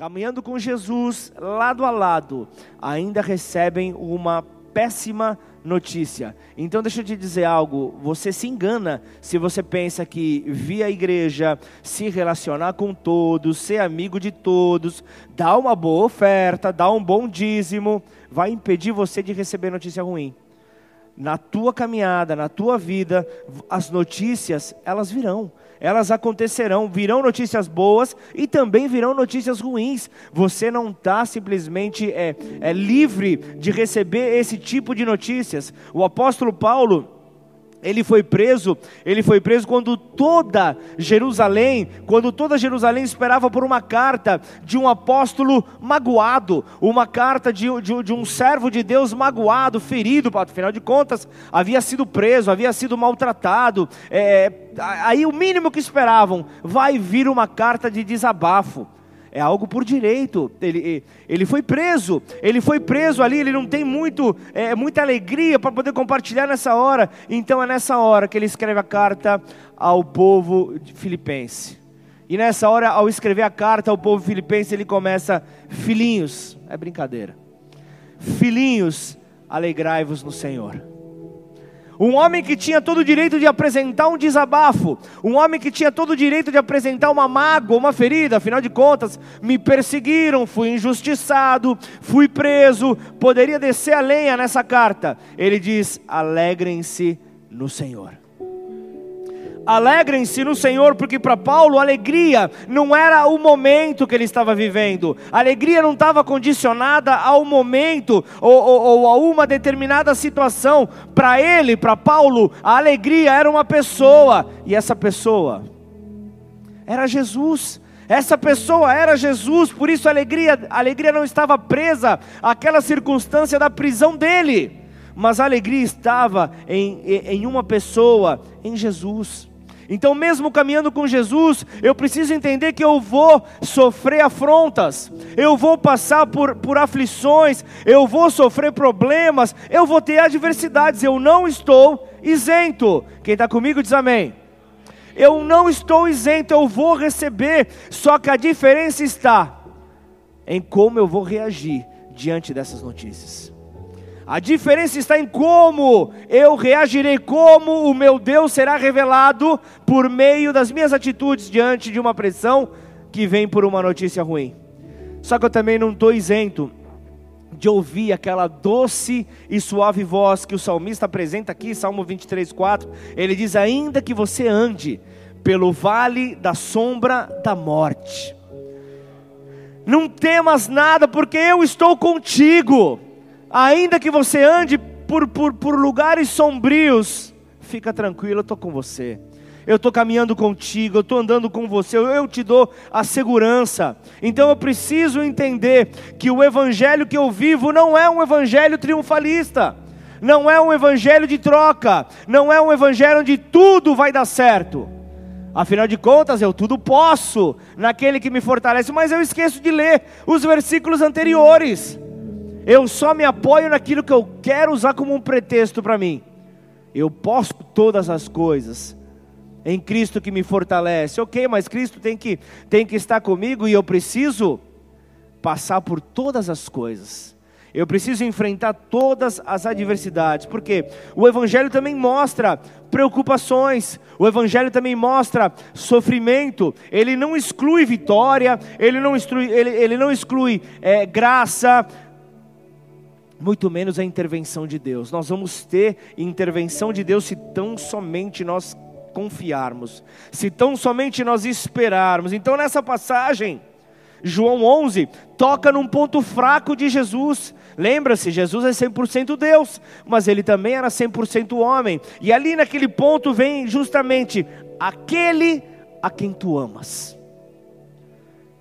caminhando com Jesus lado a lado, ainda recebem uma péssima notícia. Então deixa eu te dizer algo, você se engana se você pensa que via a igreja, se relacionar com todos, ser amigo de todos, dar uma boa oferta, dar um bom dízimo, vai impedir você de receber notícia ruim. Na tua caminhada, na tua vida, as notícias, elas virão elas acontecerão, virão notícias boas e também virão notícias ruins. Você não está simplesmente é, é livre de receber esse tipo de notícias. O apóstolo Paulo ele foi preso, ele foi preso quando toda Jerusalém, quando toda Jerusalém esperava por uma carta de um apóstolo magoado, uma carta de, de, de um servo de Deus magoado, ferido, afinal de contas, havia sido preso, havia sido maltratado. É, aí o mínimo que esperavam, vai vir uma carta de desabafo é algo por direito. Ele, ele foi preso, ele foi preso ali, ele não tem muito, é, muita alegria para poder compartilhar nessa hora. Então é nessa hora que ele escreve a carta ao povo filipense. E nessa hora, ao escrever a carta ao povo filipense, ele começa: Filhinhos, é brincadeira. Filhinhos, alegrai-vos no Senhor. Um homem que tinha todo o direito de apresentar um desabafo, um homem que tinha todo o direito de apresentar uma mágoa, uma ferida, afinal de contas, me perseguiram, fui injustiçado, fui preso, poderia descer a lenha nessa carta. Ele diz: alegrem-se no Senhor. Alegrem-se no Senhor, porque para Paulo alegria não era o momento que ele estava vivendo, a alegria não estava condicionada ao momento ou, ou, ou a uma determinada situação. Para ele, para Paulo, a alegria era uma pessoa, e essa pessoa era Jesus. Essa pessoa era Jesus, por isso a alegria, a alegria não estava presa àquela circunstância da prisão dele, mas a alegria estava em, em uma pessoa, em Jesus. Então, mesmo caminhando com Jesus, eu preciso entender que eu vou sofrer afrontas, eu vou passar por, por aflições, eu vou sofrer problemas, eu vou ter adversidades, eu não estou isento. Quem está comigo diz amém. Eu não estou isento, eu vou receber, só que a diferença está em como eu vou reagir diante dessas notícias. A diferença está em como eu reagirei, como o meu Deus será revelado por meio das minhas atitudes diante de uma pressão que vem por uma notícia ruim. Só que eu também não estou isento de ouvir aquela doce e suave voz que o salmista apresenta aqui, Salmo 23, 4. Ele diz: Ainda que você ande pelo vale da sombra da morte, não temas nada, porque eu estou contigo. Ainda que você ande por, por, por lugares sombrios, fica tranquilo, eu estou com você. Eu estou caminhando contigo, eu estou andando com você, eu, eu te dou a segurança. Então eu preciso entender que o evangelho que eu vivo não é um evangelho triunfalista, não é um evangelho de troca, não é um evangelho onde tudo vai dar certo. Afinal de contas, eu tudo posso naquele que me fortalece, mas eu esqueço de ler os versículos anteriores. Eu só me apoio naquilo que eu quero usar como um pretexto para mim. Eu posso todas as coisas em Cristo que me fortalece. Ok, mas Cristo tem que, tem que estar comigo e eu preciso passar por todas as coisas. Eu preciso enfrentar todas as adversidades, porque o Evangelho também mostra preocupações, o Evangelho também mostra sofrimento, ele não exclui vitória, ele não exclui, ele, ele não exclui é, graça, muito menos a intervenção de Deus. Nós vamos ter intervenção de Deus se tão somente nós confiarmos, se tão somente nós esperarmos. Então, nessa passagem, João 11 toca num ponto fraco de Jesus. Lembra-se, Jesus é 100% Deus, mas ele também era 100% homem. E ali naquele ponto vem justamente aquele a quem tu amas.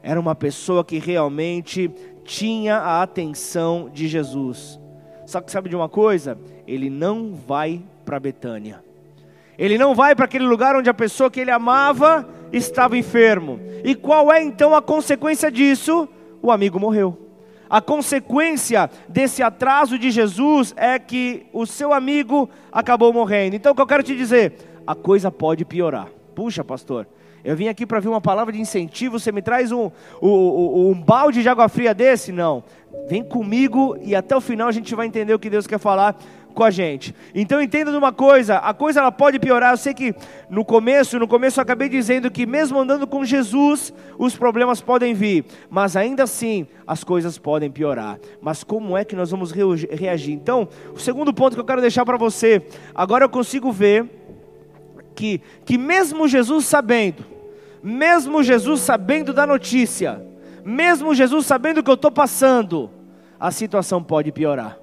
Era uma pessoa que realmente tinha a atenção de Jesus. Só que sabe de uma coisa? Ele não vai para Betânia. Ele não vai para aquele lugar onde a pessoa que ele amava estava enfermo. E qual é então a consequência disso? O amigo morreu. A consequência desse atraso de Jesus é que o seu amigo acabou morrendo. Então o que eu quero te dizer? A coisa pode piorar. Puxa, pastor, Eu vim aqui para ver uma palavra de incentivo, você me traz um, um, um balde de água fria desse? Não. Vem comigo e até o final a gente vai entender o que Deus quer falar com a gente. Então entenda de uma coisa, a coisa ela pode piorar. Eu sei que no começo, no começo eu acabei dizendo que mesmo andando com Jesus, os problemas podem vir, mas ainda assim as coisas podem piorar. Mas como é que nós vamos reagir? Então, o segundo ponto que eu quero deixar para você, agora eu consigo ver que que mesmo Jesus sabendo, mesmo Jesus sabendo da notícia, mesmo Jesus sabendo que eu estou passando, a situação pode piorar.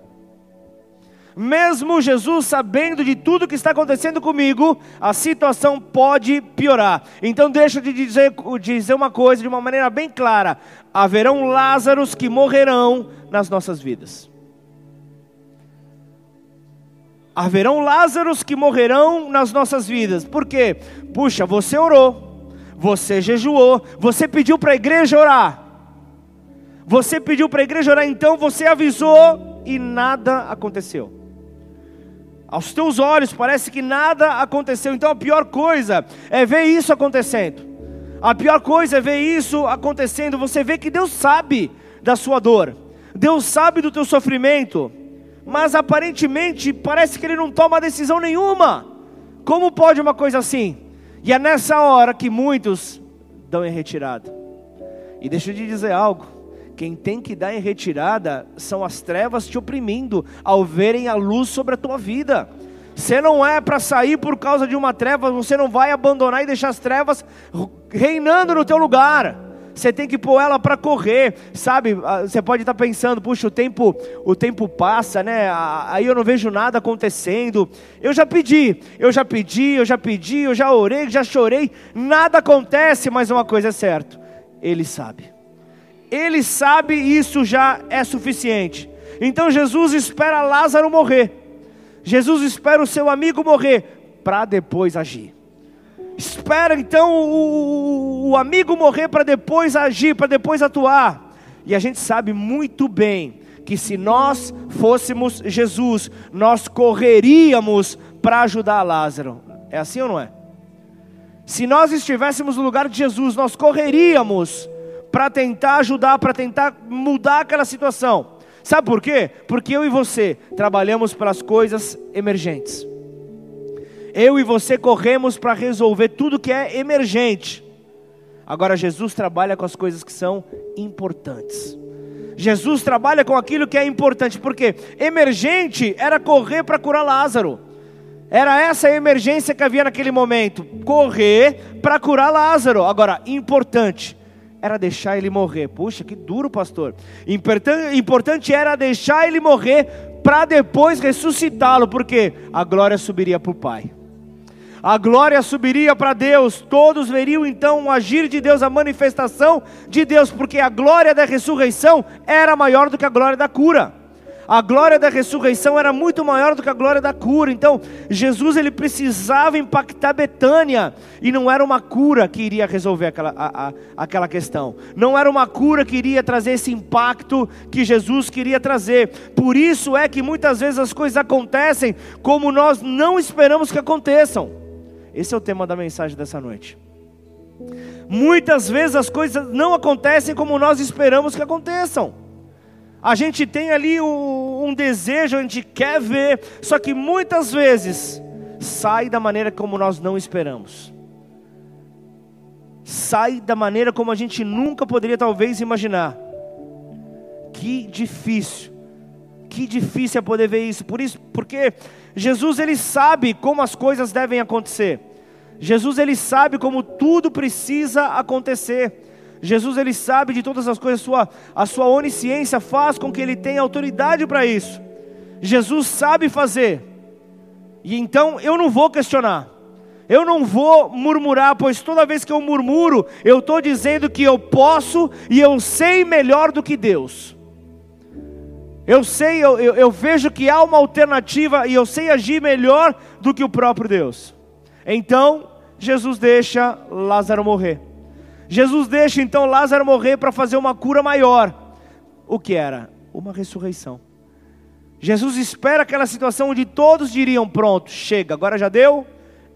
Mesmo Jesus sabendo de tudo que está acontecendo comigo, a situação pode piorar. Então deixa de dizer, dizer uma coisa de uma maneira bem clara: haverão Lázaros que morrerão nas nossas vidas. Haverão Lázaros que morrerão nas nossas vidas. Por quê? Puxa, você orou, você jejuou, você pediu para a igreja orar. Você pediu para a igreja orar, então você avisou e nada aconteceu. Aos teus olhos parece que nada aconteceu. Então a pior coisa é ver isso acontecendo. A pior coisa é ver isso acontecendo. Você vê que Deus sabe da sua dor. Deus sabe do teu sofrimento. Mas aparentemente parece que ele não toma decisão nenhuma. Como pode uma coisa assim? E é nessa hora que muitos dão em retirada. E deixa eu te dizer algo. Quem tem que dar em retirada são as trevas te oprimindo ao verem a luz sobre a tua vida. Você não é para sair por causa de uma treva, você não vai abandonar e deixar as trevas reinando no teu lugar. Você tem que pôr ela para correr, sabe? Ah, você pode estar pensando, puxa, o tempo, o tempo passa, né? Aí eu não vejo nada acontecendo. Eu já pedi, eu já pedi, eu já pedi, eu já orei, já chorei, nada acontece, mas uma coisa é certa, Ele sabe. Ele sabe isso já é suficiente. Então Jesus espera Lázaro morrer. Jesus espera o seu amigo morrer para depois agir. Espera então o, o amigo morrer para depois agir, para depois atuar. E a gente sabe muito bem que se nós fôssemos Jesus, nós correríamos para ajudar Lázaro. É assim ou não é? Se nós estivéssemos no lugar de Jesus, nós correríamos para tentar ajudar, para tentar mudar aquela situação. Sabe por quê? Porque eu e você trabalhamos para as coisas emergentes. Eu e você corremos para resolver tudo que é emergente. Agora Jesus trabalha com as coisas que são importantes. Jesus trabalha com aquilo que é importante, porque emergente era correr para curar Lázaro. Era essa a emergência que havia naquele momento, correr para curar Lázaro. Agora, importante, era deixar ele morrer. Puxa, que duro, pastor. Importante era deixar ele morrer para depois ressuscitá-lo, porque a glória subiria para o Pai. A glória subiria para Deus, todos veriam então o agir de Deus, a manifestação de Deus, porque a glória da ressurreição era maior do que a glória da cura a glória da ressurreição era muito maior do que a glória da cura. Então, Jesus ele precisava impactar Betânia e não era uma cura que iria resolver aquela, a, a, aquela questão. Não era uma cura que iria trazer esse impacto que Jesus queria trazer. Por isso é que muitas vezes as coisas acontecem como nós não esperamos que aconteçam. Esse é o tema da mensagem dessa noite. Muitas vezes as coisas não acontecem como nós esperamos que aconteçam. A gente tem ali um, desejo, a gente quer ver, só que muitas vezes sai da maneira como nós não esperamos. Sai da maneira como a gente nunca poderia talvez imaginar. Que difícil. Que difícil é poder ver isso. Por isso, porque Jesus ele sabe como as coisas devem acontecer. Jesus ele sabe como tudo precisa acontecer. Jesus ele sabe de todas as coisas, a sua, a sua onisciência faz com que ele tenha autoridade para isso. Jesus sabe fazer. E então eu não vou questionar. Eu não vou murmurar, pois toda vez que eu murmuro, eu estou dizendo que eu posso e eu sei melhor do que Deus. Eu sei, eu, eu, eu vejo que há uma alternativa e eu sei agir melhor do que o próprio Deus. Então, Jesus deixa Lázaro morrer. Jesus deixa então Lázaro morrer para fazer uma cura maior. O que era? Uma ressurreição. Jesus espera aquela situação onde todos diriam: pronto, chega, agora já deu.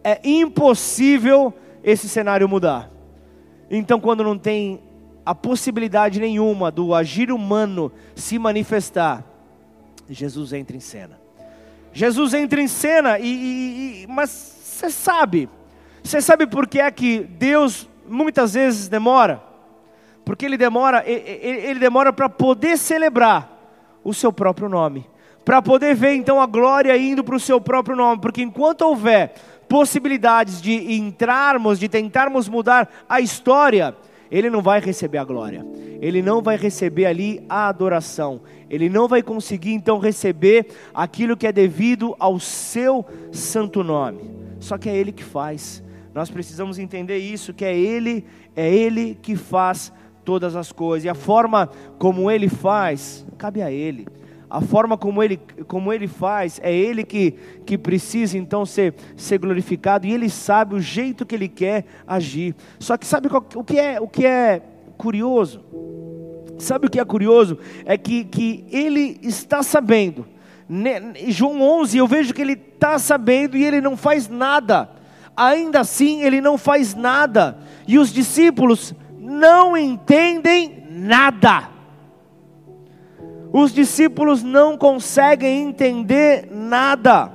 É impossível esse cenário mudar. Então, quando não tem a possibilidade nenhuma do agir humano se manifestar, Jesus entra em cena. Jesus entra em cena e, e, e mas você sabe, você sabe por que é que Deus muitas vezes demora? Porque ele demora, ele demora para poder celebrar o seu próprio nome, para poder ver então a glória indo para o seu próprio nome, porque enquanto houver possibilidades de entrarmos, de tentarmos mudar a história, ele não vai receber a glória, ele não vai receber ali a adoração, ele não vai conseguir então receber aquilo que é devido ao seu santo nome. Só que é ele que faz. Nós precisamos entender isso, que é ele, é ele que faz todas as coisas. E a forma como ele faz, cabe a ele. A forma como ele, como ele faz, é ele que, que precisa então ser, ser glorificado e ele sabe o jeito que ele quer agir. Só que sabe qual, o, que é, o que é curioso? Sabe o que é curioso? É que, que ele está sabendo. João 11, eu vejo que ele está sabendo e ele não faz nada. Ainda assim, ele não faz nada. E os discípulos não entendem nada. Os discípulos não conseguem entender nada.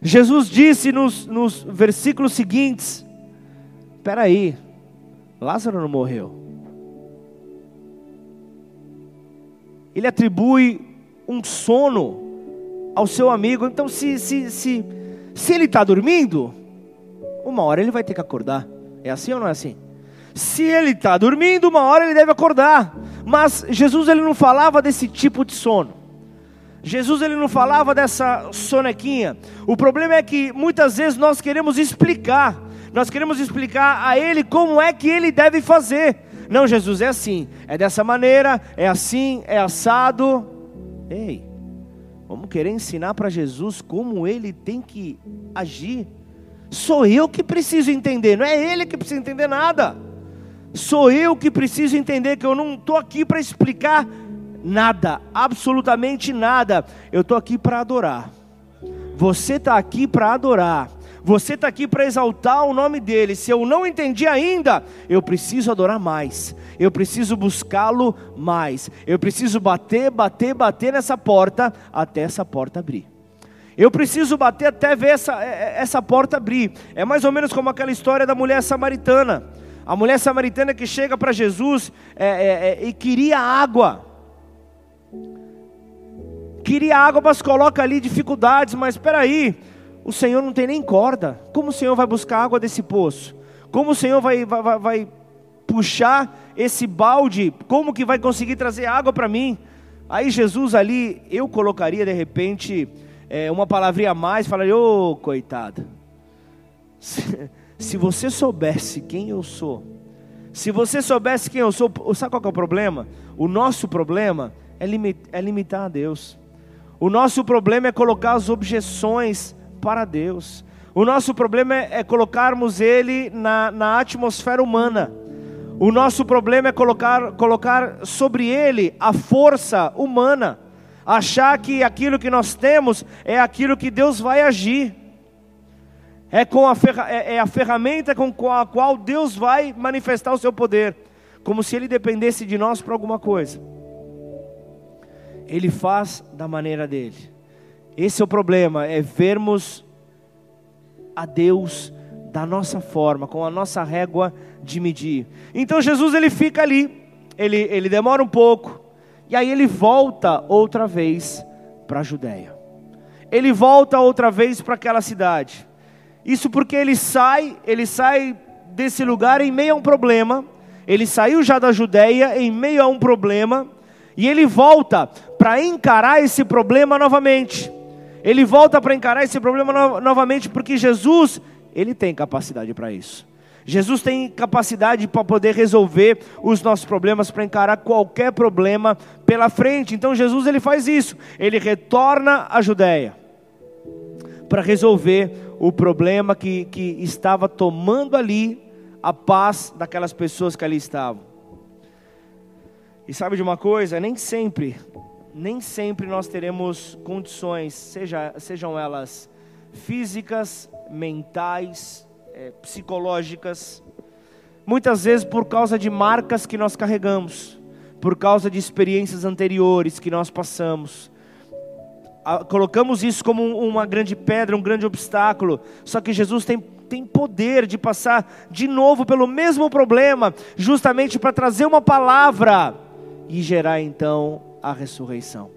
Jesus disse nos, nos versículos seguintes: Espera aí, Lázaro não morreu. ele atribui um sono ao seu amigo. Então, se, se, se, se ele está dormindo, uma hora ele vai ter que acordar. É assim ou não é assim? Se ele está dormindo, uma hora ele deve acordar. Mas Jesus ele não falava desse tipo de sono. Jesus ele não falava dessa sonequinha. O problema é que muitas vezes nós queremos explicar. Nós queremos explicar a ele como é que ele deve fazer. Não, Jesus, é assim, é dessa maneira, é assim, é assado. Ei, vamos querer ensinar para Jesus como ele tem que agir. Sou eu que preciso entender, não é ele que precisa entender nada. Sou eu que preciso entender que eu não estou aqui para explicar nada, absolutamente nada. Eu estou aqui para adorar. Você está aqui para adorar. Você está aqui para exaltar o nome dele. Se eu não entendi ainda, eu preciso adorar mais. Eu preciso buscá-lo mais. Eu preciso bater, bater, bater nessa porta até essa porta abrir. Eu preciso bater até ver essa, é, é, essa porta abrir. É mais ou menos como aquela história da mulher samaritana. A mulher samaritana que chega para Jesus é, é, é, e queria água. Queria água, mas coloca ali dificuldades. Mas espera aí, o Senhor não tem nem corda. Como o Senhor vai buscar água desse poço? Como o Senhor vai, vai, vai puxar esse balde? Como que vai conseguir trazer água para mim? Aí Jesus ali, eu colocaria de repente é, uma palavrinha a mais, falaria, ô oh, coitada. Se, você soubesse quem eu sou, se você soubesse quem eu sou, sabe qual é o problema? O nosso problema é, é limitar a Deus. O nosso problema é colocar as objeções para Deus. O nosso problema é, é colocarmos Ele na, na atmosfera humana. O nosso problema é colocar, colocar sobre Ele a força humana. Achar que aquilo que nós temos é aquilo que Deus vai agir. É, com a, ferra, é, é a ferramenta com a qual Deus vai manifestar o seu poder. Como se Ele dependesse de nós para alguma coisa. Ele faz da maneira dele. Esse é o problema, é vermos a Deus da nossa forma, com a nossa régua de medir. Então Jesus ele fica ali, ele, ele demora um pouco, e aí ele volta outra vez para a Judéia. Ele volta outra vez para aquela cidade. Isso porque ele sai, ele sai desse lugar em meio a um problema. Ele saiu já da Judéia em meio a um problema e ele volta para encarar esse problema novamente. Ele volta para encarar esse problema no novamente porque Jesus, ele tem capacidade para isso. Jesus tem capacidade para poder resolver os nossos problemas, para encarar qualquer problema pela frente. Então Jesus ele faz isso. Ele retorna à Judéia para resolver o problema que, que estava tomando ali a paz daquelas pessoas que ali estavam. E sabe de uma coisa? Nem sempre nem sempre nós teremos condições, seja, sejam elas físicas, mentais, é, psicológicas, muitas vezes por causa de marcas que nós carregamos, por causa de experiências anteriores que nós passamos. Colocamos isso como uma grande pedra, um grande obstáculo, só que Jesus tem tem poder de passar de novo pelo mesmo problema, justamente para trazer uma palavra e gerar então a ressurreição.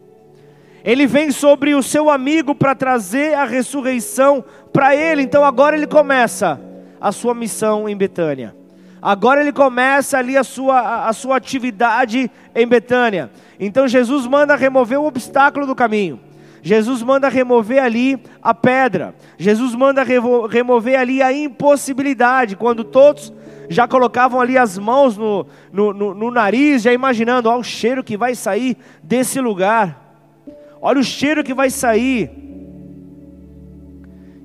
Ele vem sobre o seu amigo para trazer a ressurreição para ele, então agora ele começa a sua missão em Betânia. Agora ele começa ali a sua, a sua atividade em Betânia. Então Jesus manda remover o obstáculo do caminho. Jesus manda remover ali a pedra. Jesus manda remover ali a impossibilidade. Quando todos já colocavam ali as mãos no, no, no, no nariz, já imaginando, olha o cheiro que vai sair desse lugar. Olha o cheiro que vai sair.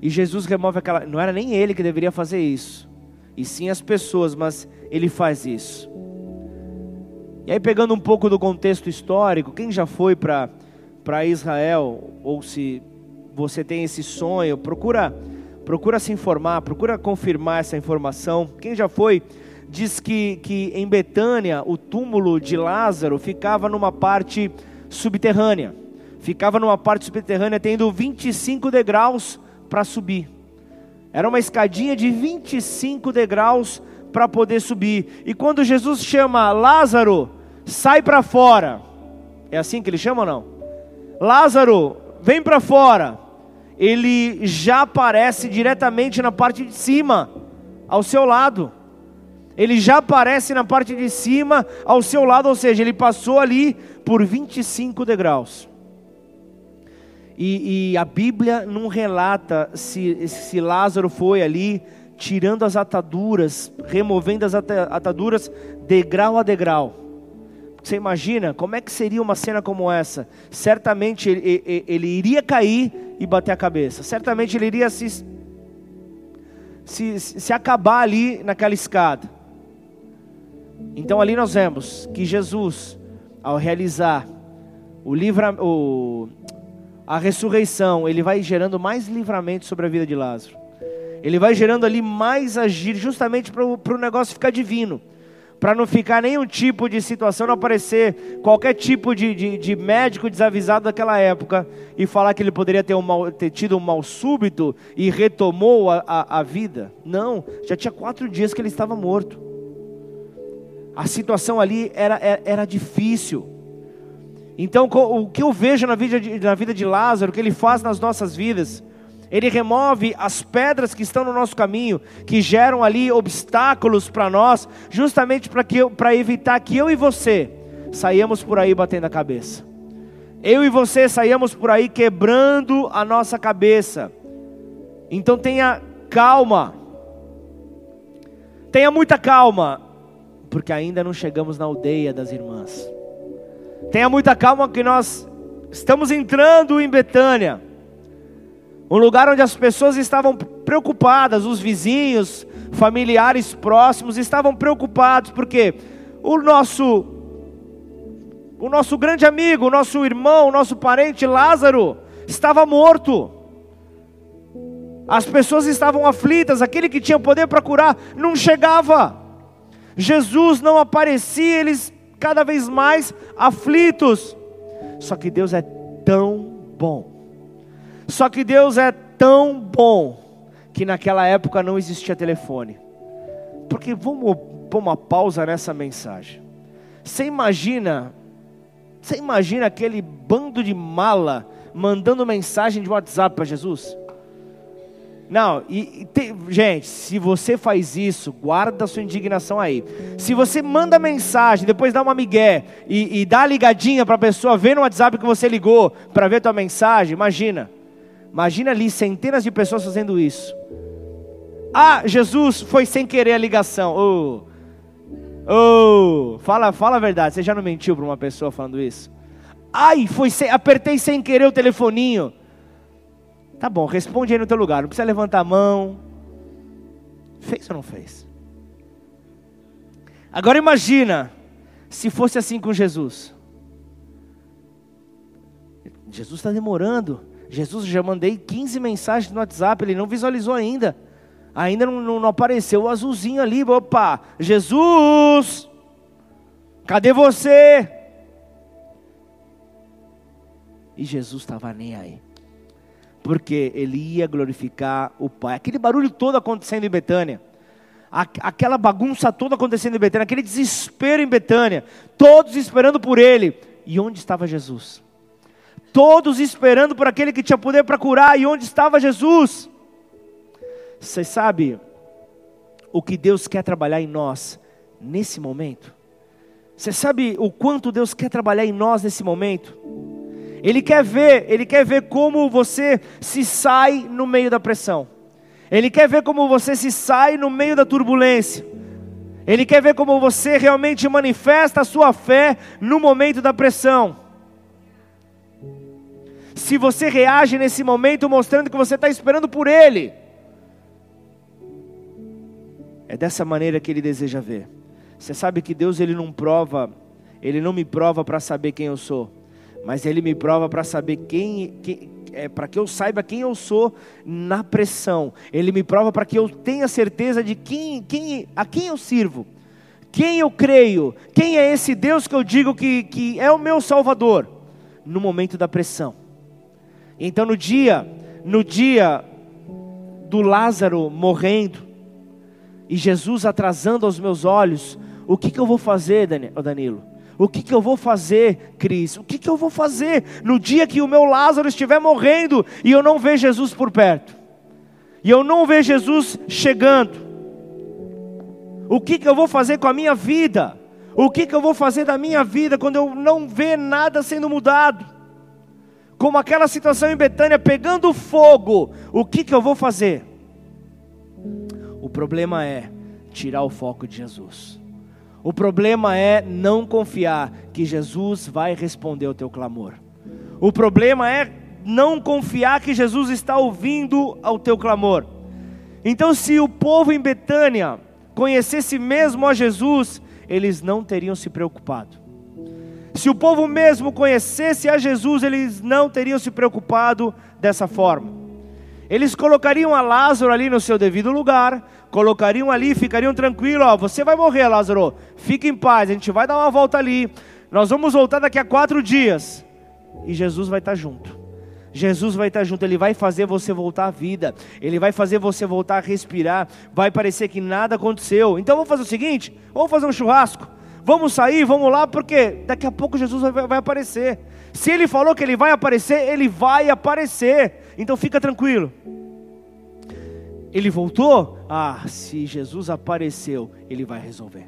E Jesus remove aquela. Não era nem ele que deveria fazer isso, e sim as pessoas, mas ele faz isso. E aí, pegando um pouco do contexto histórico, quem já foi para para Israel, ou se você tem esse sonho, procura procura se informar, procura confirmar essa informação. Quem já foi diz que, que em Betânia o túmulo de Lázaro ficava numa parte subterrânea. Ficava numa parte subterrânea tendo 25 degraus para subir. Era uma escadinha de 25 degraus para poder subir. E quando Jesus chama Lázaro, sai para fora. É assim que ele chama ou não? Lázaro, vem para fora. Ele já aparece diretamente na parte de cima, ao seu lado. Ele já aparece na parte de cima, ao seu lado, ou seja, ele passou ali por 25 degraus. E, e a Bíblia não relata se, se Lázaro foi ali tirando as ataduras, removendo as ataduras degrau a degrau. Você imagina como é que seria uma cena como essa? Certamente ele, ele, ele iria cair e bater a cabeça. Certamente ele iria se, se, se acabar ali naquela escada. Então ali nós vemos que Jesus, ao realizar o livra, o, a ressurreição, ele vai gerando mais livramento sobre a vida de Lázaro. Ele vai gerando ali mais agir, justamente para o negócio ficar divino para não ficar nenhum tipo de situação, não aparecer qualquer tipo de, de, de, médico desavisado daquela época e falar que ele poderia ter, um mal, ter tido um mal súbito e retomou a, a, a vida. Não, já tinha quatro dias que ele estava morto. A situação ali era, era, era difícil. Então, o que eu vejo na vida, de, na vida de Lázaro, o que ele faz nas nossas vidas, ele remove as pedras que estão no nosso caminho, que geram ali obstáculos para nós, justamente para evitar que eu e você saíamos por aí batendo a cabeça. Eu e você saíamos por aí quebrando a nossa cabeça. Então tenha calma. Tenha muita calma, porque ainda não chegamos na aldeia das irmãs. Tenha muita calma que nós estamos entrando em Betânia. Um lugar onde as pessoas estavam preocupadas, os vizinhos, familiares próximos estavam preocupados, porque o nosso o nosso grande amigo, o nosso irmão, o nosso parente Lázaro estava morto. As pessoas estavam aflitas, aquele que tinha poder para curar não chegava. Jesus não aparecia, eles cada vez mais aflitos. Só que Deus é tão bom só que Deus é tão bom que naquela época não existia telefone. Porque vamos pôr uma pausa nessa mensagem. Você imagina, você imagina aquele bando de mala mandando mensagem de WhatsApp para Jesus? Não, e, e tem, gente, se você faz isso, guarda sua indignação aí. Se você manda mensagem, depois dá uma migué e, e dá a ligadinha para a pessoa ver no WhatsApp que você ligou para ver tua mensagem, imagina. Imagina ali centenas de pessoas fazendo isso. Ah, Jesus foi sem querer a ligação. Oh, oh, fala, fala a verdade. Você já não mentiu para uma pessoa falando isso? Ai, foi sem, apertei sem querer o telefoninho. Tá bom, responde aí no teu lugar. Não precisa levantar a mão. Fez ou não fez? Agora imagina se fosse assim com Jesus. Jesus está demorando. Jesus, já mandei 15 mensagens no WhatsApp, ele não visualizou ainda. Ainda não, não, não apareceu o azulzinho ali. Opa, Jesus, cadê você? E Jesus estava nem aí. Porque ele ia glorificar o Pai. Aquele barulho todo acontecendo em Betânia. Aquela bagunça toda acontecendo em Betânia. Aquele desespero em Betânia. Todos esperando por ele. E onde estava Jesus? Todos esperando por aquele que tinha poder para curar. E onde estava Jesus? Você sabe o que Deus quer trabalhar em nós nesse momento? Você sabe o quanto Deus quer trabalhar em nós nesse momento? Ele quer ver, ele quer ver como você se sai no meio da pressão. Ele quer ver como você se sai no meio da turbulência. Ele quer ver como você realmente manifesta a sua fé no momento da pressão. Se você reage nesse momento mostrando que você está esperando por Ele, é dessa maneira que Ele deseja ver. Você sabe que Deus ele não prova, Ele não me prova para saber quem eu sou mas Ele me prova para saber quem, é, para que eu saiba quem eu sou na pressão. Ele me prova para que eu tenha certeza de quem, quem, a quem eu sirvo, quem eu creio, quem é esse Deus que eu digo que, que é o meu Salvador no momento da pressão. Então no dia, no dia do Lázaro morrendo e Jesus atrasando aos meus olhos, o que, que eu vou fazer, Danilo? O que, que eu vou fazer, Cris? O que, que eu vou fazer no dia que o meu Lázaro estiver morrendo e eu não ver Jesus por perto? E eu não ver Jesus chegando? O que, que eu vou fazer com a minha vida? O que, que eu vou fazer da minha vida quando eu não ver nada sendo mudado? Como aquela situação em Betânia pegando fogo, o que, que eu vou fazer? O problema é tirar o foco de Jesus. O problema é não confiar que Jesus vai responder ao teu clamor. O problema é não confiar que Jesus está ouvindo ao teu clamor. Então, se o povo em Betânia conhecesse mesmo a Jesus, eles não teriam se preocupado. Se o povo mesmo conhecesse a Jesus, eles não teriam se preocupado dessa forma. Eles colocariam a Lázaro ali no seu devido lugar, colocariam ali, ficariam tranquilos, ó, você vai morrer, Lázaro, fique em paz, a gente vai dar uma volta ali, nós vamos voltar daqui a quatro dias, e Jesus vai estar junto. Jesus vai estar junto, Ele vai fazer você voltar à vida, Ele vai fazer você voltar a respirar, vai parecer que nada aconteceu. Então vamos fazer o seguinte: vamos fazer um churrasco, vamos sair, vamos lá, porque daqui a pouco Jesus vai, vai aparecer. Se Ele falou que Ele vai aparecer, Ele vai aparecer. Então fica tranquilo. Ele voltou? Ah, se Jesus apareceu, ele vai resolver.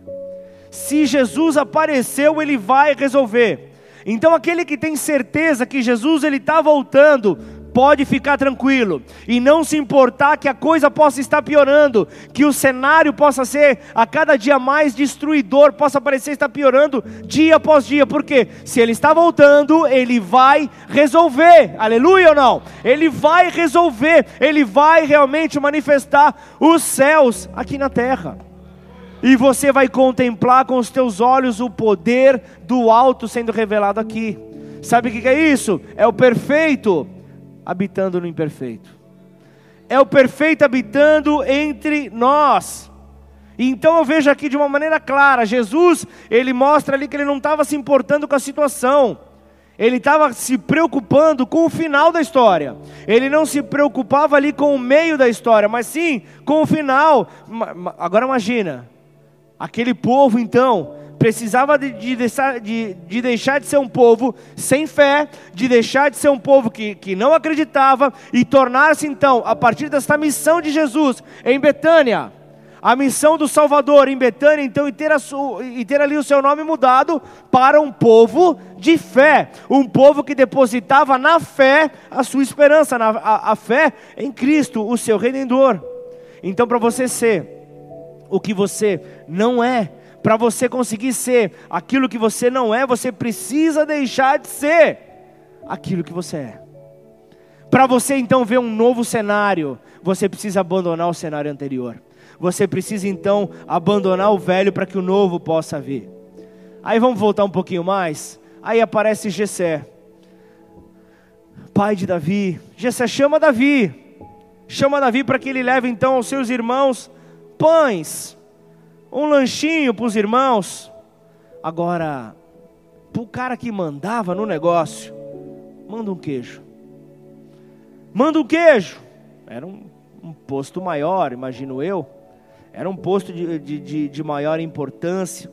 Se Jesus apareceu, ele vai resolver. Então aquele que tem certeza que Jesus ele está voltando, pode ficar tranquilo e não se importar que a coisa possa estar piorando, que o cenário possa ser a cada dia mais destruidor, possa parecer estar piorando dia após dia, porque se ele está voltando, ele vai resolver, aleluia ou não? Ele vai resolver, ele vai realmente manifestar os céus aqui na terra. E você vai contemplar com os teus olhos o poder do alto sendo revelado aqui. Sabe o que é isso? É o perfeito habitando no imperfeito. É o perfeito habitando entre nós. Então eu vejo aqui de uma maneira clara, Jesus, ele mostra ali que ele não estava se importando com a situação. Ele estava se preocupando com o final da história. Ele não se preocupava ali com o meio da história, mas sim com o final. Agora imagina, aquele povo então precisava de, de, de, de, deixar de ser um povo sem fé, de deixar de ser um povo que, que não acreditava e tornar-se então, a partir desta missão de Jesus em Betânia, a missão do Salvador em Betânia, então, e ter, a, e ter ali o seu nome mudado para um povo de fé, um povo que depositava na fé a sua esperança, na, a, a fé em Cristo, o seu Redentor. Então, para você ser o que você não é, para você conseguir ser aquilo que você não é, você precisa deixar de ser aquilo que você é. Para você então ver um novo cenário, você precisa abandonar o cenário anterior. Você precisa então abandonar o velho para que o novo possa vir. Aí vamos voltar um pouquinho mais. Aí aparece Jessé, pai de Davi. Jessé chama Davi. chama Davi para que ele leve então aos seus irmãos pães, um lanchinho para os irmãos. Agora, para o cara que mandava no negócio, manda um queijo. Manda um queijo. Era um, um posto maior, imagino eu. Era um posto de, de, de, de maior importância.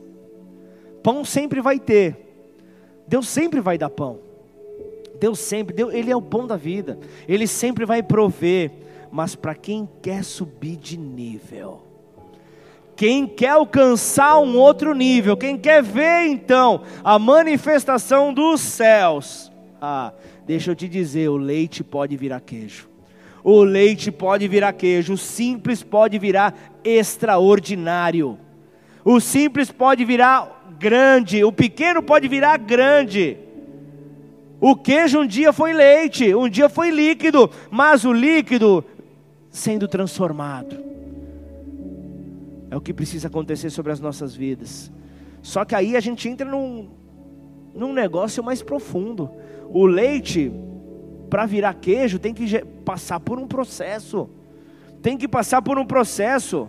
Pão sempre vai ter. Deus sempre vai dar pão. Deus sempre, Deus, Ele é o pão da vida. Ele sempre vai prover. Mas para quem quer subir de nível, quem quer alcançar um outro nível, quem quer ver então a manifestação dos céus, ah, deixa eu te dizer, o leite pode virar queijo. O leite pode virar queijo, o simples pode virar extraordinário. O simples pode virar grande, o pequeno pode virar grande. O queijo um dia foi leite, um dia foi líquido, mas o líquido sendo transformado. É o que precisa acontecer sobre as nossas vidas. Só que aí a gente entra num, num negócio mais profundo. O leite, para virar queijo, tem que passar por um processo. Tem que passar por um processo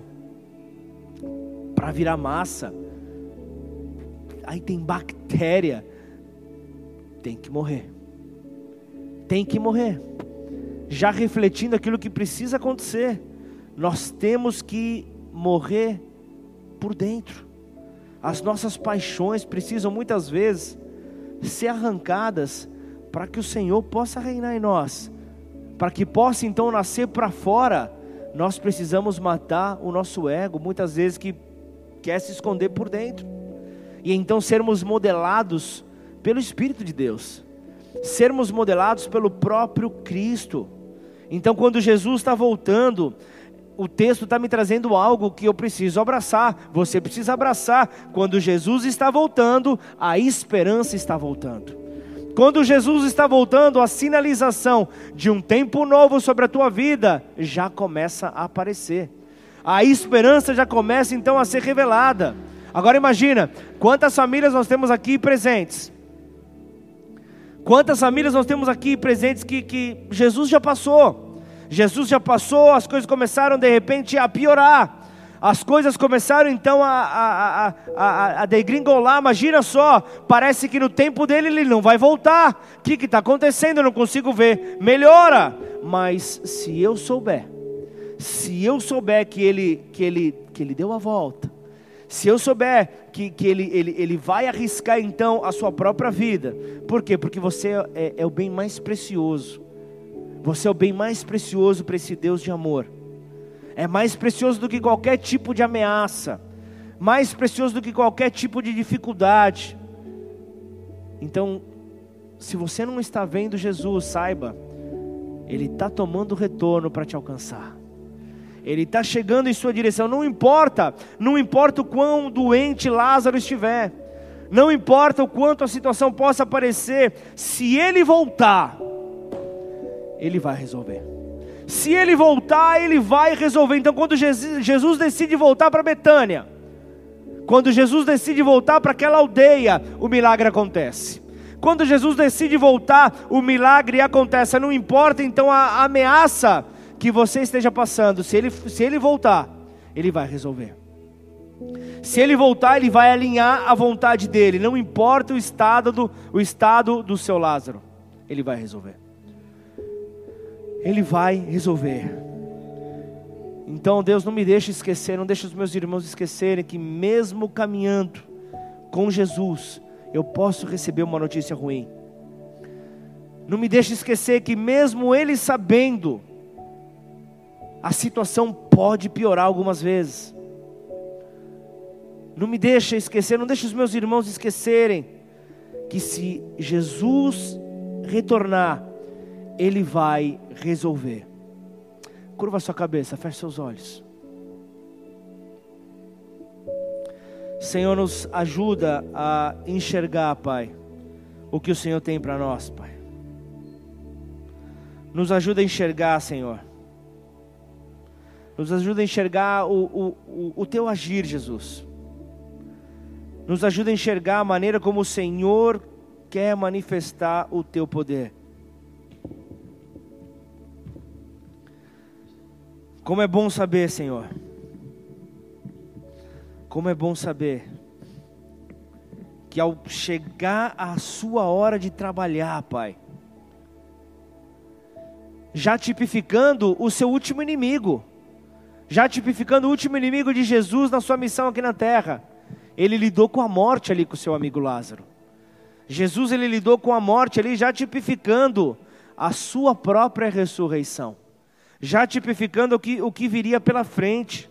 para virar massa. Aí tem bactéria. Tem que morrer. Tem que morrer. Já refletindo aquilo que precisa acontecer. Nós temos que morrer por dentro. As nossas paixões precisam muitas vezes ser arrancadas para que o Senhor possa reinar em nós. Para que possa então nascer para fora, nós precisamos matar o nosso ego, muitas vezes que quer se esconder por dentro. E então sermos modelados pelo Espírito de Deus. Sermos modelados pelo próprio Cristo. Então, quando Jesus está voltando, o texto está me trazendo algo que eu preciso abraçar. Você precisa abraçar. Quando Jesus está voltando, a esperança está voltando. Quando Jesus está voltando, a sinalização de um tempo novo sobre a tua vida já começa a aparecer. A esperança já começa então a ser revelada. Agora imagina, quantas famílias nós temos aqui presentes? Quantas famílias nós temos aqui presentes que, que Jesus já passou? Jesus já passou, as coisas começaram de repente a piorar. As coisas começaram então a, a, a, a, degringolar, imagina só, parece que no tempo dele ele não vai voltar. O que está acontecendo? Eu não consigo ver. Melhora, mas se eu souber, se eu souber que ele, que ele, que ele deu a volta, se eu souber que, que ele, ele, ele vai arriscar então a sua própria vida, por quê? Porque você é, é o bem mais precioso você é o bem mais precioso para esse Deus de amor. É mais precioso do que qualquer tipo de ameaça, mais precioso do que qualquer tipo de dificuldade. Então, se você não está vendo Jesus, saiba, Ele está tomando retorno para te alcançar. Ele está chegando em sua direção. Não importa, não importa o quão doente Lázaro estiver, não importa o quanto a situação possa parecer, se ele voltar, ele vai resolver. Se ele voltar, ele vai resolver. Então, quando Jesus decide voltar para Betânia, quando Jesus decide voltar para aquela aldeia, o milagre acontece. Quando Jesus decide voltar, o milagre acontece. Não importa então a ameaça que você esteja passando, se ele, se ele voltar, ele vai resolver. Se ele voltar, ele vai alinhar a vontade dele. Não importa o estado do, o estado do seu Lázaro, ele vai resolver. Ele vai resolver. Então, Deus, não me deixe esquecer, não deixe os meus irmãos esquecerem que, mesmo caminhando com Jesus, eu posso receber uma notícia ruim. Não me deixe esquecer que, mesmo ele sabendo, a situação pode piorar algumas vezes. Não me deixe esquecer, não deixe os meus irmãos esquecerem que se Jesus retornar, ele vai resolver. Curva sua cabeça, feche seus olhos. Senhor, nos ajuda a enxergar, Pai, o que o Senhor tem para nós, Pai. Nos ajuda a enxergar, Senhor. Nos ajuda a enxergar o, o, o, o teu agir, Jesus. Nos ajuda a enxergar a maneira como o Senhor quer manifestar o teu poder. Como é bom saber, Senhor. Como é bom saber que ao chegar a sua hora de trabalhar, Pai, já tipificando o seu último inimigo, já tipificando o último inimigo de Jesus na sua missão aqui na terra. Ele lidou com a morte ali com o seu amigo Lázaro. Jesus ele lidou com a morte ali já tipificando a sua própria ressurreição, já tipificando o que, o que viria pela frente.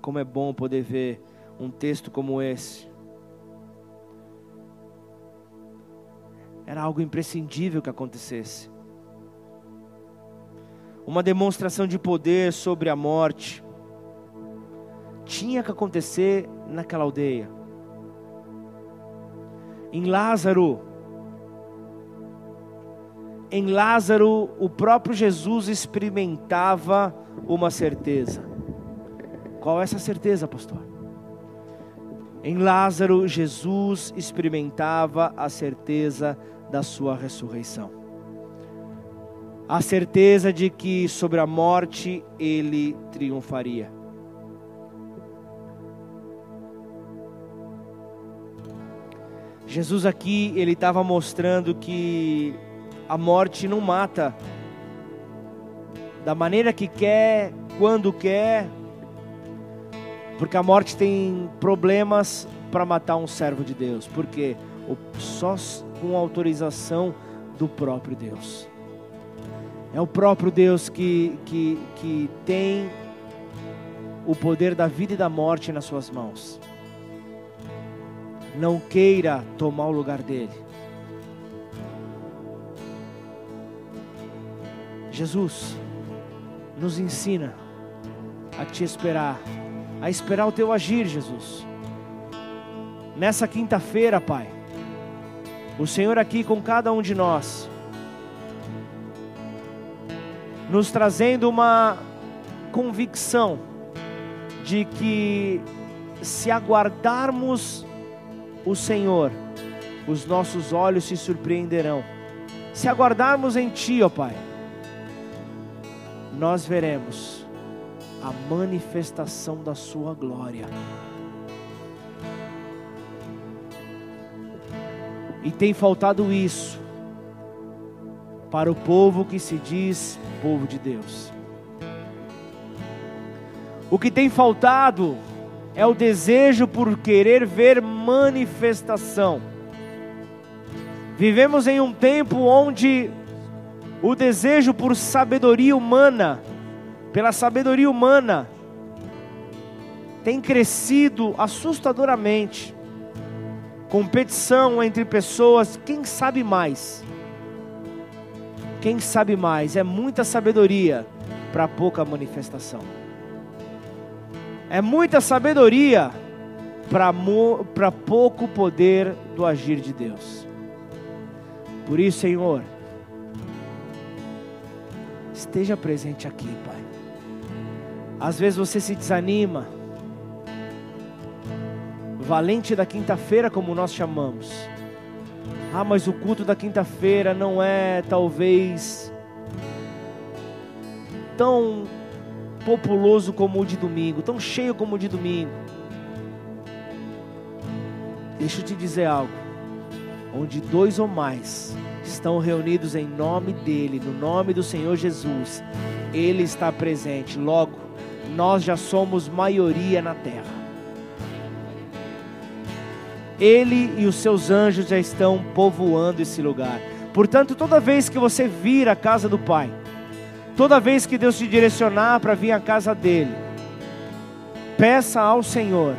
Como é bom poder ver um texto como esse. Era algo imprescindível que acontecesse. Uma demonstração de poder sobre a morte tinha que acontecer naquela aldeia. Em Lázaro, em Lázaro, o próprio Jesus experimentava uma certeza. Qual é essa certeza, pastor? Em Lázaro, Jesus experimentava a certeza da sua ressurreição. A certeza de que sobre a morte ele triunfaria. Jesus aqui, ele estava mostrando que a morte não mata da maneira que quer, quando quer, porque a morte tem problemas para matar um servo de Deus, porque só com autorização do próprio Deus. É o próprio Deus que, que, que tem o poder da vida e da morte nas suas mãos. Não queira tomar o lugar dele. Jesus nos ensina a te esperar a esperar o teu agir, Jesus. Nessa quinta-feira, Pai, o Senhor aqui com cada um de nós, nos trazendo uma convicção de que se aguardarmos o Senhor, os nossos olhos se surpreenderão. Se aguardarmos em Ti, ó Pai, nós veremos a manifestação da Sua glória. E tem faltado isso para o povo que se diz povo de Deus. O que tem faltado é o desejo por querer ver manifestação. Vivemos em um tempo onde o desejo por sabedoria humana pela sabedoria humana, tem crescido assustadoramente. Competição entre pessoas, quem sabe mais? Quem sabe mais? É muita sabedoria para pouca manifestação. É muita sabedoria para pouco poder do agir de Deus. Por isso, Senhor, esteja presente aqui, Pai. Às vezes você se desanima. Valente da quinta-feira, como nós chamamos. Ah, mas o culto da quinta-feira não é talvez tão populoso como o de domingo, tão cheio como o de domingo. Deixa eu te dizer algo. Onde dois ou mais estão reunidos em nome dEle, no nome do Senhor Jesus, Ele está presente. Logo, nós já somos maioria na terra. Ele e os seus anjos já estão povoando esse lugar. Portanto, toda vez que você vir à casa do Pai, toda vez que Deus te direcionar para vir à casa dele, peça ao Senhor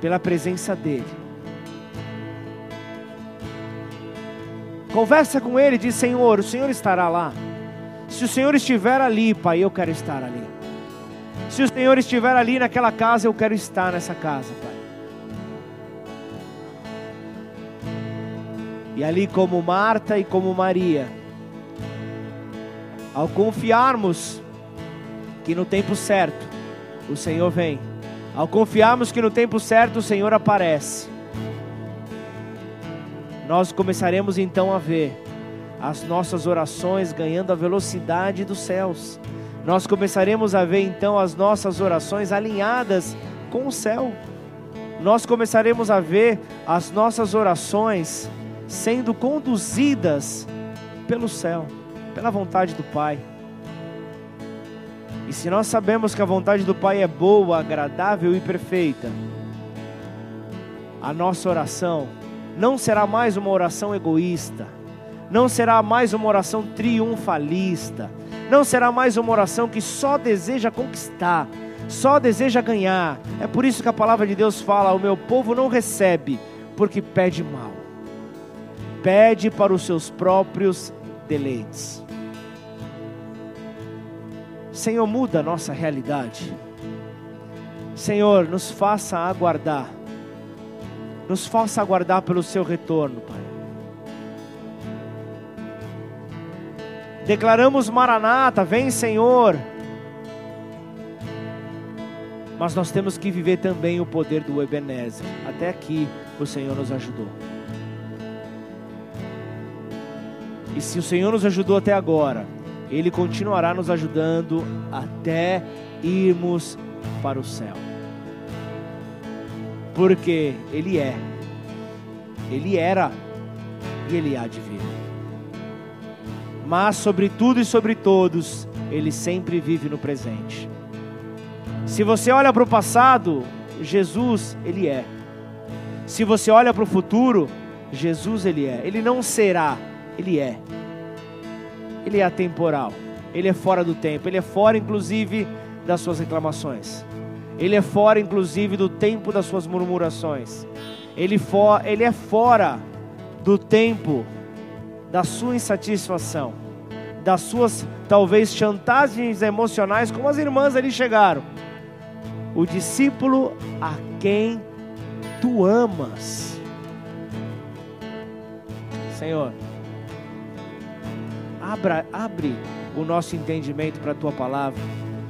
pela presença dele. Conversa com ele, diz: Senhor, o Senhor estará lá. Se o Senhor estiver ali, Pai, eu quero estar ali. Se o Senhor estiver ali naquela casa, eu quero estar nessa casa, Pai. E ali, como Marta e como Maria, ao confiarmos que no tempo certo o Senhor vem, ao confiarmos que no tempo certo o Senhor aparece, nós começaremos então a ver as nossas orações ganhando a velocidade dos céus. Nós começaremos a ver então as nossas orações alinhadas com o céu. Nós começaremos a ver as nossas orações sendo conduzidas pelo céu, pela vontade do Pai. E se nós sabemos que a vontade do Pai é boa, agradável e perfeita, a nossa oração não será mais uma oração egoísta, não será mais uma oração triunfalista, não será mais uma oração que só deseja conquistar, só deseja ganhar. É por isso que a palavra de Deus fala: o meu povo não recebe, porque pede mal, pede para os seus próprios deleites. Senhor, muda a nossa realidade. Senhor, nos faça aguardar. Nos faça aguardar pelo seu retorno, Pai. Declaramos Maranata, vem Senhor. Mas nós temos que viver também o poder do Ebenezer. Até aqui o Senhor nos ajudou. E se o Senhor nos ajudou até agora, Ele continuará nos ajudando até irmos para o céu. Porque Ele é, Ele era e Ele há de vir mas sobre tudo e sobre todos, Ele sempre vive no presente. Se você olha para o passado, Jesus, Ele é. Se você olha para o futuro, Jesus, Ele é. Ele não será, Ele é. Ele é atemporal, Ele é fora do tempo, Ele é fora, inclusive, das suas reclamações. Ele é fora, inclusive, do tempo das suas murmurações. Ele, for, ele é fora do tempo da sua insatisfação, das suas talvez chantagens emocionais, como as irmãs ali chegaram. O discípulo a quem tu amas. Senhor, abra, abre o nosso entendimento para a tua palavra,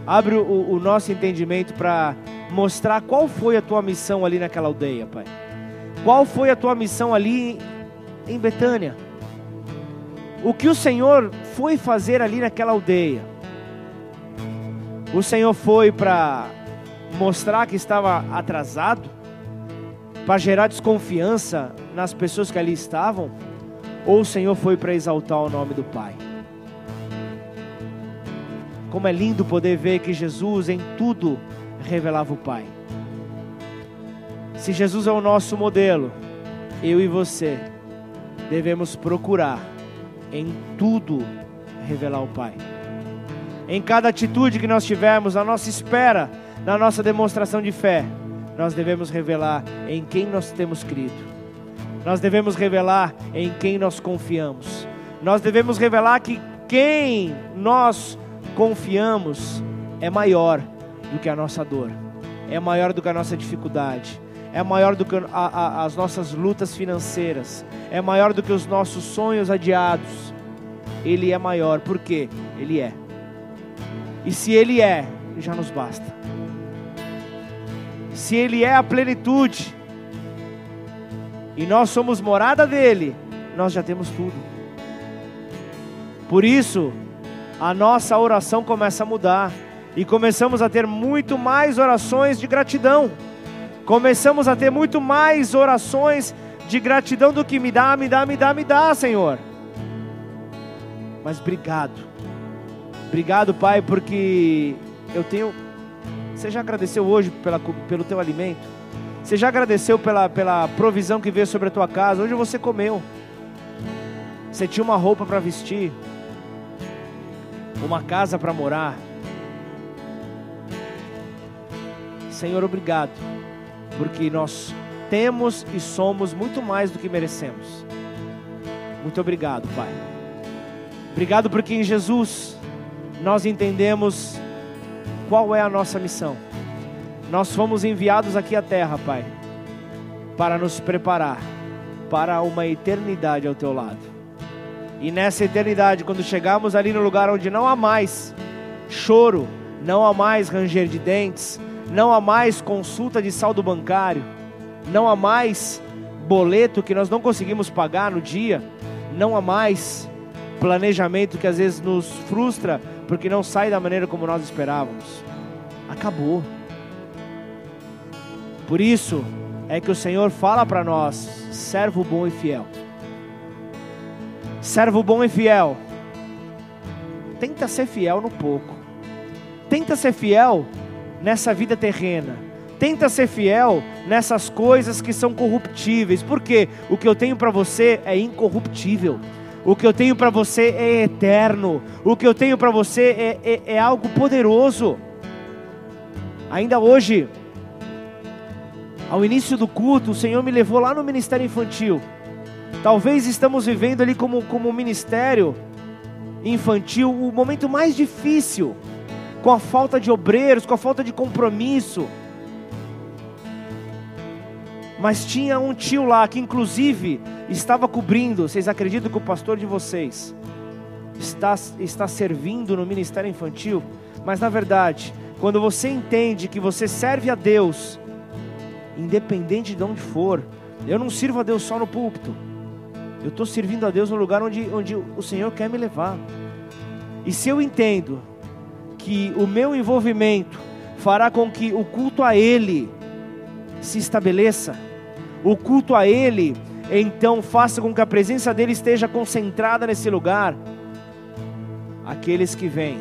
abre o, o nosso entendimento para mostrar qual foi a tua missão ali naquela aldeia, Pai. Qual foi a tua missão ali em Betânia? o que o Senhor foi fazer ali naquela aldeia. O Senhor foi para mostrar que estava atrasado, para gerar desconfiança nas pessoas que ali estavam, ou o Senhor foi para exaltar o nome do Pai? Como é lindo poder ver que Jesus em tudo revelava o Pai. Se Jesus é o nosso modelo, eu e você devemos procurar em tudo revelar o Pai. Em cada atitude que nós tivermos, na nossa espera, na nossa demonstração de fé, nós devemos revelar em quem nós temos crido. Nós devemos revelar em quem nós confiamos. Nós devemos revelar que quem nós confiamos é maior do que a nossa dor, é maior do que a nossa dificuldade, é maior do que a, a, as nossas lutas financeiras, é maior do que os nossos sonhos adiados. Ele é maior, porque Ele é. E se Ele é, já nos basta. Se Ele é a plenitude, e nós somos morada dele, nós já temos tudo. Por isso, a nossa oração começa a mudar e começamos a ter muito mais orações de gratidão. Começamos a ter muito mais orações de gratidão do que me dá, me dá, me dá, me dá, Senhor. Mas obrigado. Obrigado, Pai, porque eu tenho. Você já agradeceu hoje pela, pelo teu alimento? Você já agradeceu pela, pela provisão que veio sobre a tua casa? Hoje você comeu. Você tinha uma roupa para vestir, uma casa para morar. Senhor, obrigado, porque nós temos e somos muito mais do que merecemos. Muito obrigado, Pai. Obrigado porque em Jesus nós entendemos qual é a nossa missão. Nós fomos enviados aqui à terra, Pai, para nos preparar para uma eternidade ao teu lado. E nessa eternidade, quando chegarmos ali no lugar onde não há mais choro, não há mais ranger de dentes, não há mais consulta de saldo bancário, não há mais boleto que nós não conseguimos pagar no dia, não há mais planejamento que às vezes nos frustra porque não sai da maneira como nós esperávamos. Acabou. Por isso é que o Senhor fala para nós, servo bom e fiel. Servo bom e fiel. Tenta ser fiel no pouco. Tenta ser fiel nessa vida terrena. Tenta ser fiel nessas coisas que são corruptíveis. Porque o que eu tenho para você é incorruptível. O que eu tenho para você é eterno. O que eu tenho para você é, é, é algo poderoso. Ainda hoje, ao início do culto, o Senhor me levou lá no ministério infantil. Talvez estamos vivendo ali como, como ministério infantil o momento mais difícil, com a falta de obreiros, com a falta de compromisso. Mas tinha um tio lá que, inclusive, estava cobrindo. Vocês acreditam que o pastor de vocês está, está servindo no ministério infantil? Mas na verdade, quando você entende que você serve a Deus, independente de onde for, eu não sirvo a Deus só no púlpito. Eu estou servindo a Deus no lugar onde, onde o Senhor quer me levar. E se eu entendo que o meu envolvimento fará com que o culto a Ele se estabeleça, o culto a Ele então faça com que a presença dele esteja concentrada nesse lugar, aqueles que vêm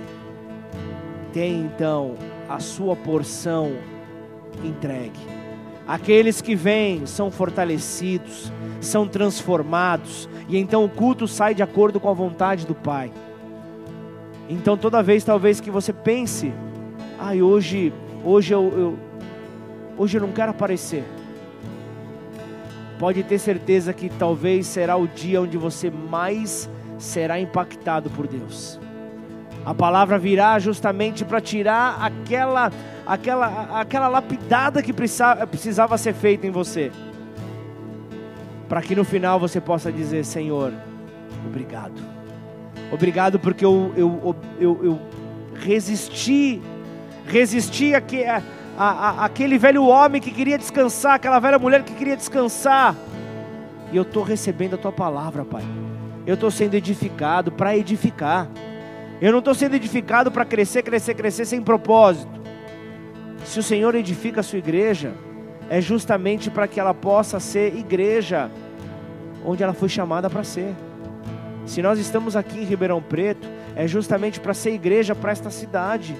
têm então a sua porção entregue. Aqueles que vêm são fortalecidos, são transformados, e então o culto sai de acordo com a vontade do Pai. Então toda vez talvez que você pense, ai hoje, hoje eu, eu hoje eu não quero aparecer. Pode ter certeza que talvez será o dia onde você mais será impactado por Deus. A palavra virá justamente para tirar aquela aquela, aquela lapidada que precisava, precisava ser feita em você. Para que no final você possa dizer: Senhor, obrigado. Obrigado porque eu, eu, eu, eu resisti, resisti a, aquele velho homem que queria descansar, aquela velha mulher que queria descansar. E eu estou recebendo a tua palavra, Pai. Eu estou sendo edificado para edificar. Eu não estou sendo edificado para crescer, crescer, crescer sem propósito. Se o Senhor edifica a sua igreja, é justamente para que ela possa ser igreja onde ela foi chamada para ser. Se nós estamos aqui em Ribeirão Preto, é justamente para ser igreja para esta cidade,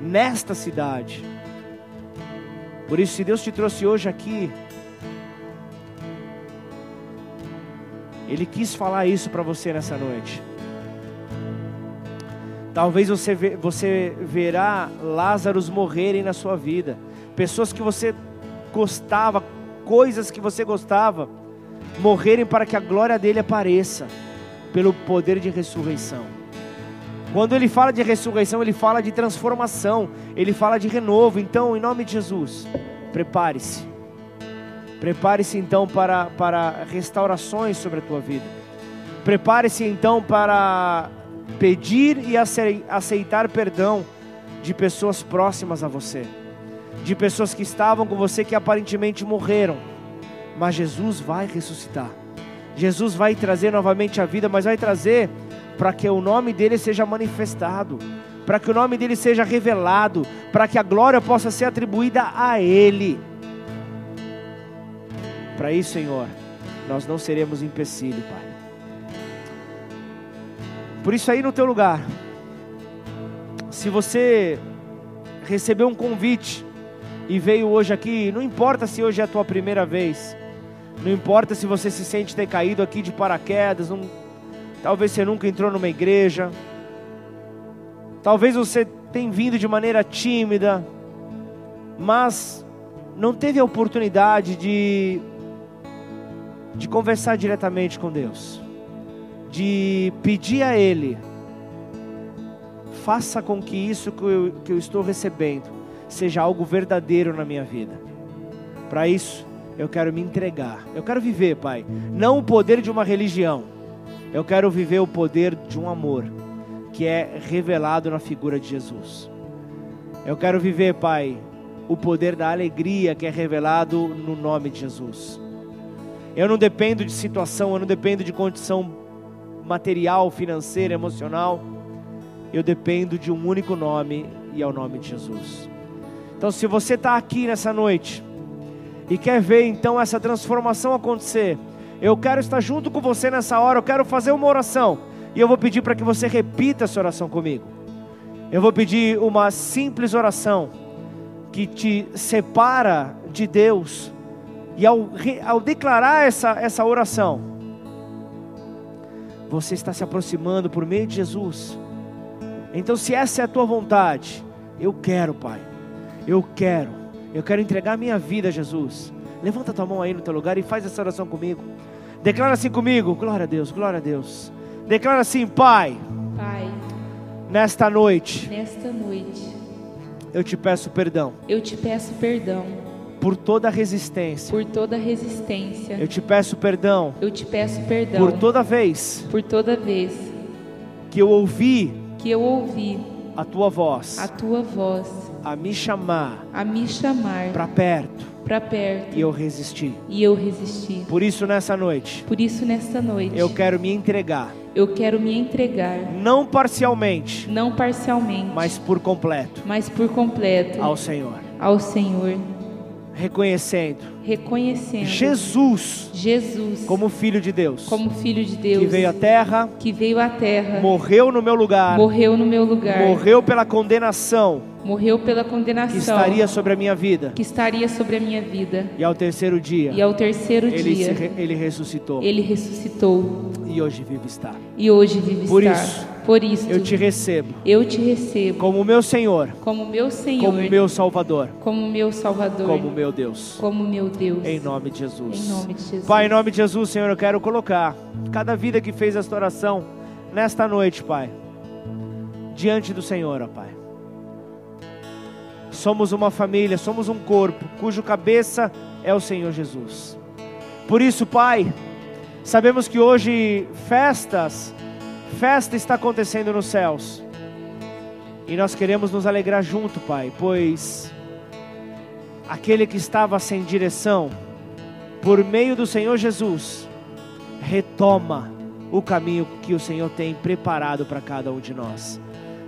nesta cidade. Por isso, se Deus te trouxe hoje aqui, Ele quis falar isso para você nessa noite. Talvez você, você verá Lázaros morrerem na sua vida. Pessoas que você gostava, coisas que você gostava, morrerem para que a glória dele apareça, pelo poder de ressurreição. Quando ele fala de ressurreição, ele fala de transformação, ele fala de renovo. Então, em nome de Jesus, prepare-se. Prepare-se então para, para restaurações sobre a tua vida. Prepare-se então para pedir e aceitar perdão de pessoas próximas a você, de pessoas que estavam com você que aparentemente morreram, mas Jesus vai ressuscitar. Jesus vai trazer novamente a vida, mas vai trazer para que o nome dele seja manifestado, para que o nome dele seja revelado, para que a glória possa ser atribuída a ele. Para isso, Senhor, nós não seremos empecilho, Pai. Por isso aí no teu lugar, se você recebeu um convite e veio hoje aqui, não importa se hoje é a tua primeira vez, não importa se você se sente ter caído aqui de paraquedas, não, talvez você nunca entrou numa igreja, talvez você tenha vindo de maneira tímida, mas não teve a oportunidade de, de conversar diretamente com Deus de pedir a Ele, faça com que isso que eu, que eu estou recebendo seja algo verdadeiro na minha vida. Para isso, eu quero me entregar. Eu quero viver, Pai, não o poder de uma religião. Eu quero viver o poder de um amor que é revelado na figura de Jesus. Eu quero viver, Pai, o poder da alegria que é revelado no nome de Jesus. Eu não dependo de situação, eu não dependo de condição material, financeira, emocional. Eu dependo de um único nome e é o nome de Jesus. Então, se você está aqui nessa noite e quer ver então essa transformação acontecer, eu quero estar junto com você nessa hora, eu quero fazer uma oração e eu vou pedir para que você repita essa oração comigo. Eu vou pedir uma simples oração que te separa de Deus, e ao, ao declarar essa, essa oração, você está se aproximando por meio de Jesus. Então, se essa é a tua vontade, eu quero, Pai, eu quero, eu quero entregar minha vida a Jesus. Levanta tua mão aí no teu lugar e faz essa oração comigo. Declara assim comigo: glória a Deus, glória a Deus. Declara assim, Pai. Pai. Nesta noite. Nesta noite. Eu te peço perdão. Eu te peço perdão. Por toda resistência. Por toda resistência. Eu te peço perdão. Eu te peço perdão. Por toda vez. Por toda vez. Que eu ouvi. Que eu ouvi. A tua voz. A tua voz. A me chamar. A me chamar. Para perto para perto. E eu resisti. E eu resisti. Por isso nessa noite. Por isso nesta noite. Eu quero me entregar. Eu quero me entregar. Não parcialmente. Não parcialmente. Mas por completo. Mas por completo. Ao Senhor. Ao Senhor. Reconhecendo. Reconhecendo. Jesus. Jesus. Como filho de Deus. Como filho de Deus. Que veio à terra. Que veio à terra. Morreu no meu lugar. Morreu no meu lugar. Morreu pela condenação morreu pela condenação que estaria sobre a minha vida, que estaria sobre a minha vida. E ao terceiro dia, e ao terceiro ele dia, se, ele ressuscitou. Ele ressuscitou. E hoje vive estar. E hoje vive Por estar. isso, por isso, eu te recebo. Eu te recebo como meu Senhor, como meu Senhor, como meu Salvador, como meu Salvador, como meu Deus, como meu Deus. Em nome de Jesus. Em nome de Jesus. Pai, em nome de Jesus, Senhor, eu quero colocar cada vida que fez esta oração nesta noite, Pai, diante do Senhor, ó Pai. Somos uma família, somos um corpo, cujo cabeça é o Senhor Jesus. Por isso, Pai, sabemos que hoje festas, festa está acontecendo nos céus. E nós queremos nos alegrar junto, Pai, pois aquele que estava sem direção, por meio do Senhor Jesus, retoma o caminho que o Senhor tem preparado para cada um de nós.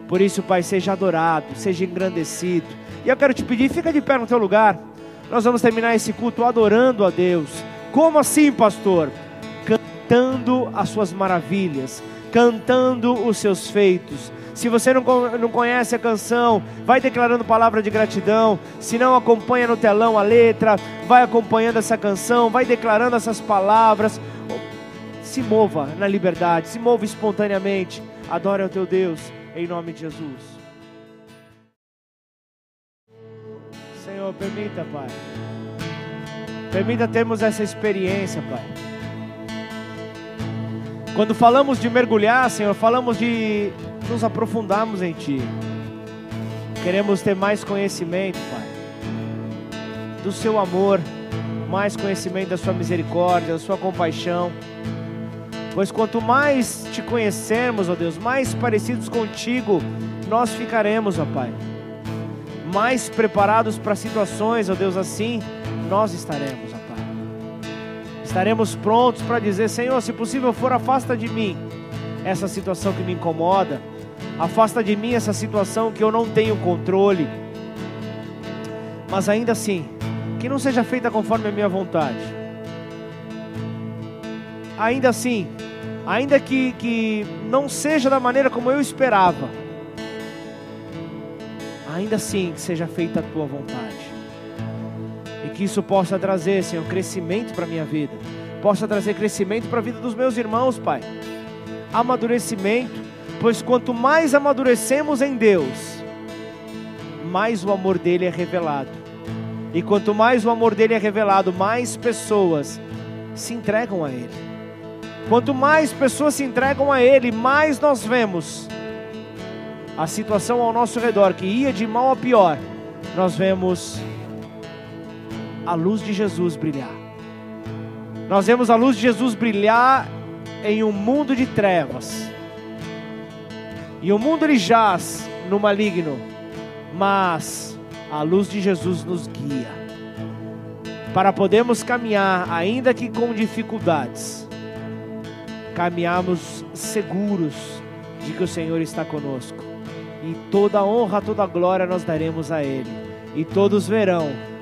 Por isso, Pai, seja adorado, seja engrandecido. E eu quero te pedir, fica de pé no teu lugar. Nós vamos terminar esse culto adorando a Deus. Como assim, pastor? Cantando as suas maravilhas, cantando os seus feitos. Se você não, não conhece a canção, vai declarando palavra de gratidão. Se não, acompanha no telão a letra, vai acompanhando essa canção, vai declarando essas palavras. Se mova na liberdade, se mova espontaneamente. Adore ao teu Deus, em nome de Jesus. Senhor, permita, Pai. Permita termos essa experiência, Pai. Quando falamos de mergulhar, Senhor, falamos de nos aprofundarmos em Ti. Queremos ter mais conhecimento, Pai, do Seu amor, mais conhecimento da Sua misericórdia, da Sua compaixão. Pois quanto mais Te conhecermos, ó Deus, mais parecidos contigo nós ficaremos, ó Pai mais preparados para situações, ó Deus, assim nós estaremos. Estaremos prontos para dizer: Senhor, se possível for, afasta de mim essa situação que me incomoda, afasta de mim essa situação que eu não tenho controle, mas ainda assim, que não seja feita conforme a minha vontade. Ainda assim, ainda que, que não seja da maneira como eu esperava ainda assim que seja feita a tua vontade. Que isso possa trazer, Senhor, crescimento para a minha vida. Possa trazer crescimento para a vida dos meus irmãos, Pai. Amadurecimento, pois quanto mais amadurecemos em Deus, mais o amor dele é revelado. E quanto mais o amor dele é revelado, mais pessoas se entregam a ele. Quanto mais pessoas se entregam a ele, mais nós vemos a situação ao nosso redor que ia de mal a pior, nós vemos a luz de Jesus brilhar. Nós vemos a luz de Jesus brilhar em um mundo de trevas. E o mundo ele jaz no maligno, mas a luz de Jesus nos guia para podermos caminhar, ainda que com dificuldades, caminharmos seguros de que o Senhor está conosco. E toda honra, toda glória nós daremos a Ele. E todos verão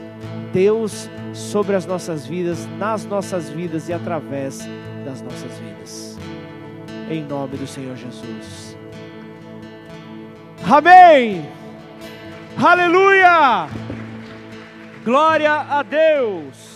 Deus sobre as nossas vidas, nas nossas vidas e através das nossas vidas. Em nome do Senhor Jesus. Amém. Aleluia! Glória a Deus!